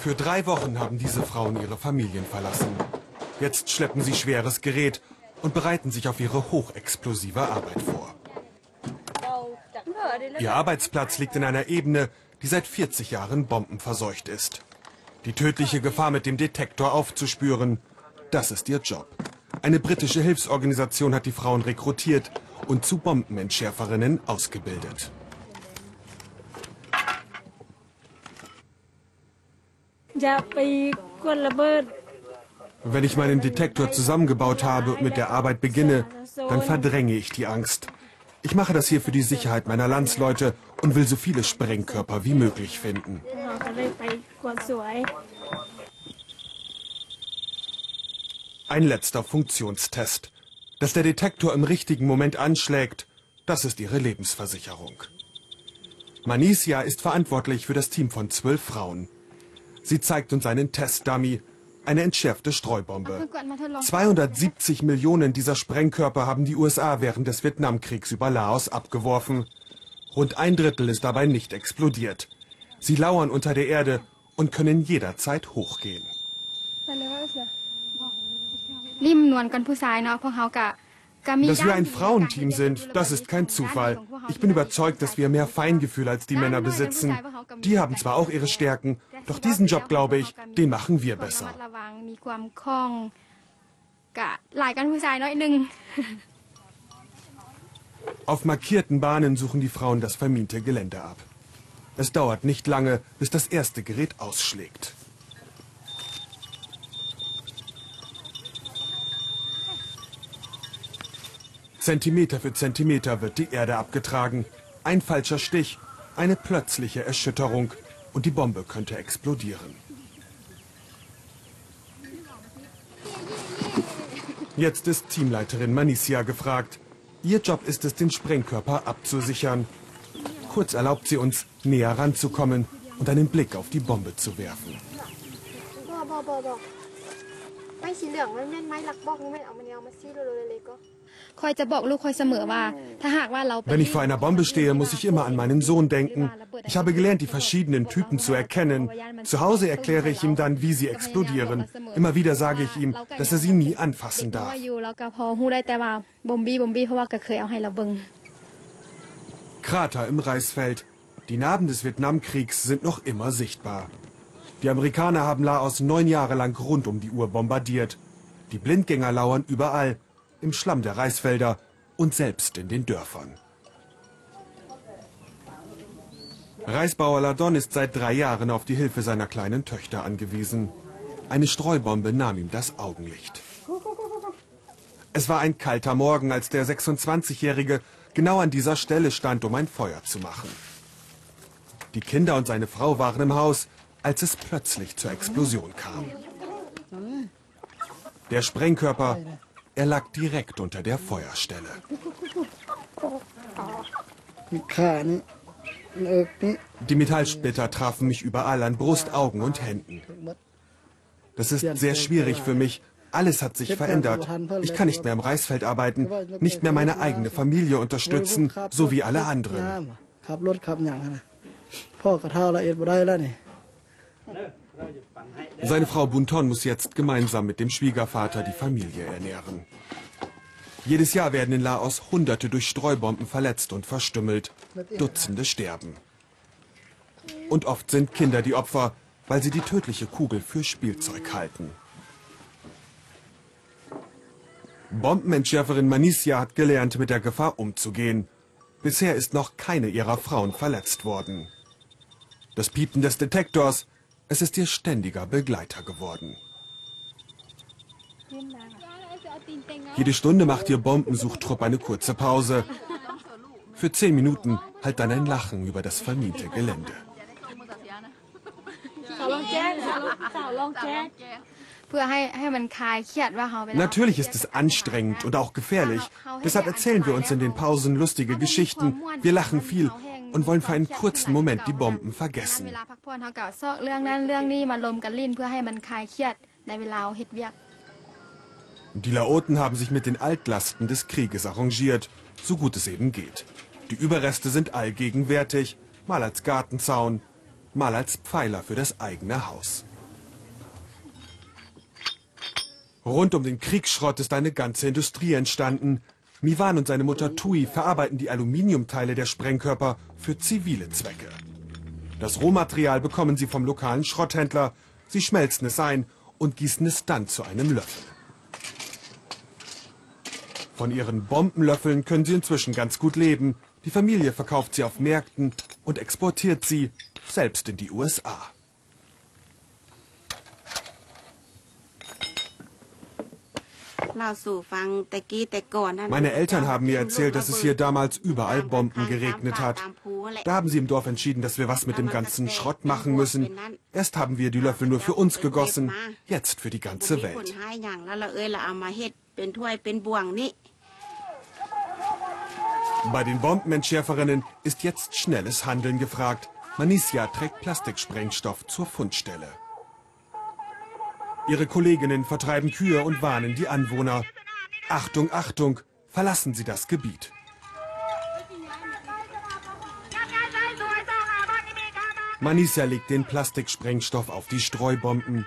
Für drei Wochen haben diese Frauen ihre Familien verlassen. Jetzt schleppen sie schweres Gerät und bereiten sich auf ihre hochexplosive Arbeit vor. Ihr Arbeitsplatz liegt in einer Ebene, die seit 40 Jahren bombenverseucht ist. Die tödliche Gefahr mit dem Detektor aufzuspüren, das ist ihr Job. Eine britische Hilfsorganisation hat die Frauen rekrutiert und zu Bombenentschärferinnen ausgebildet. Wenn ich meinen Detektor zusammengebaut habe und mit der Arbeit beginne, dann verdränge ich die Angst. Ich mache das hier für die Sicherheit meiner Landsleute und will so viele Sprengkörper wie möglich finden. Ein letzter Funktionstest. Dass der Detektor im richtigen Moment anschlägt, das ist ihre Lebensversicherung. Manisia ist verantwortlich für das Team von zwölf Frauen. Sie zeigt uns einen Testdummy, eine entschärfte Streubombe. 270 Millionen dieser Sprengkörper haben die USA während des Vietnamkriegs über Laos abgeworfen. Rund ein Drittel ist dabei nicht explodiert. Sie lauern unter der Erde und können jederzeit hochgehen. Dass wir ein Frauenteam sind, das ist kein Zufall. Ich bin überzeugt, dass wir mehr Feingefühl als die Männer besitzen. Die haben zwar auch ihre Stärken, doch diesen Job, glaube ich, den machen wir besser. Auf markierten Bahnen suchen die Frauen das verminte Gelände ab. Es dauert nicht lange, bis das erste Gerät ausschlägt. Zentimeter für Zentimeter wird die Erde abgetragen. Ein falscher Stich, eine plötzliche Erschütterung und die Bombe könnte explodieren. Jetzt ist Teamleiterin Manicia gefragt. Ihr Job ist es, den Sprengkörper abzusichern. Kurz erlaubt sie uns, näher ranzukommen und einen Blick auf die Bombe zu werfen. Wenn ich vor einer Bombe stehe, muss ich immer an meinen Sohn denken. Ich habe gelernt, die verschiedenen Typen zu erkennen. Zu Hause erkläre ich ihm dann, wie sie explodieren. Immer wieder sage ich ihm, dass er sie nie anfassen darf. Krater im Reisfeld. Die Narben des Vietnamkriegs sind noch immer sichtbar. Die Amerikaner haben Laos neun Jahre lang rund um die Uhr bombardiert. Die Blindgänger lauern überall, im Schlamm der Reisfelder und selbst in den Dörfern. Reisbauer Ladon ist seit drei Jahren auf die Hilfe seiner kleinen Töchter angewiesen. Eine Streubombe nahm ihm das Augenlicht. Es war ein kalter Morgen, als der 26-Jährige genau an dieser Stelle stand, um ein Feuer zu machen. Die Kinder und seine Frau waren im Haus, als es plötzlich zur Explosion kam. Der Sprengkörper, er lag direkt unter der Feuerstelle. Die Metallsplitter trafen mich überall an Brust, Augen und Händen. Das ist sehr schwierig für mich. Alles hat sich verändert. Ich kann nicht mehr im Reisfeld arbeiten, nicht mehr meine eigene Familie unterstützen, so wie alle anderen. Seine Frau Bunton muss jetzt gemeinsam mit dem Schwiegervater die Familie ernähren. Jedes Jahr werden in Laos Hunderte durch Streubomben verletzt und verstümmelt. Dutzende sterben. Und oft sind Kinder die Opfer, weil sie die tödliche Kugel für Spielzeug halten. Bombenentschärferin Manicia hat gelernt, mit der Gefahr umzugehen. Bisher ist noch keine ihrer Frauen verletzt worden. Das Piepen des Detektors es ist ihr ständiger Begleiter geworden. Jede Stunde macht ihr Bombensuchtrupp eine kurze Pause. Für zehn Minuten halt dann ein Lachen über das vermiente Gelände. Natürlich ist es anstrengend und auch gefährlich. Deshalb erzählen wir uns in den Pausen lustige Geschichten. Wir lachen viel und wollen für einen kurzen Moment die Bomben vergessen. Die Laoten haben sich mit den Altlasten des Krieges arrangiert, so gut es eben geht. Die Überreste sind allgegenwärtig, mal als Gartenzaun, mal als Pfeiler für das eigene Haus. Rund um den Kriegsschrott ist eine ganze Industrie entstanden, Miwan und seine Mutter Tui verarbeiten die Aluminiumteile der Sprengkörper für zivile Zwecke. Das Rohmaterial bekommen sie vom lokalen Schrotthändler. Sie schmelzen es ein und gießen es dann zu einem Löffel. Von ihren Bombenlöffeln können sie inzwischen ganz gut leben. Die Familie verkauft sie auf Märkten und exportiert sie selbst in die USA. Meine Eltern haben mir erzählt, dass es hier damals überall Bomben geregnet hat. Da haben sie im Dorf entschieden, dass wir was mit dem ganzen Schrott machen müssen. Erst haben wir die Löffel nur für uns gegossen, jetzt für die ganze Welt. Bei den Bombenentschärferinnen ist jetzt schnelles Handeln gefragt. Manisia trägt Plastiksprengstoff zur Fundstelle. Ihre Kolleginnen vertreiben Kühe und warnen die Anwohner. Achtung, Achtung, verlassen Sie das Gebiet. Manisa legt den Plastiksprengstoff auf die Streubomben.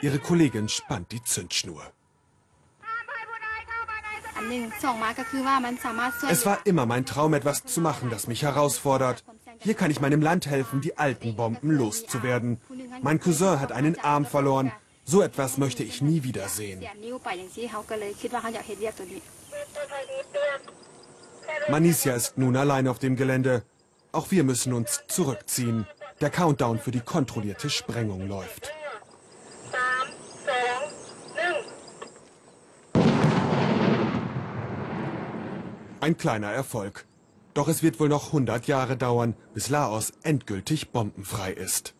Ihre Kollegin spannt die Zündschnur. Es war immer mein Traum, etwas zu machen, das mich herausfordert. Hier kann ich meinem Land helfen, die alten Bomben loszuwerden. Mein Cousin hat einen Arm verloren. So etwas möchte ich nie wieder sehen. Manisia ist nun allein auf dem Gelände. Auch wir müssen uns zurückziehen. Der Countdown für die kontrollierte Sprengung läuft. Ein kleiner Erfolg. Doch es wird wohl noch 100 Jahre dauern, bis Laos endgültig bombenfrei ist.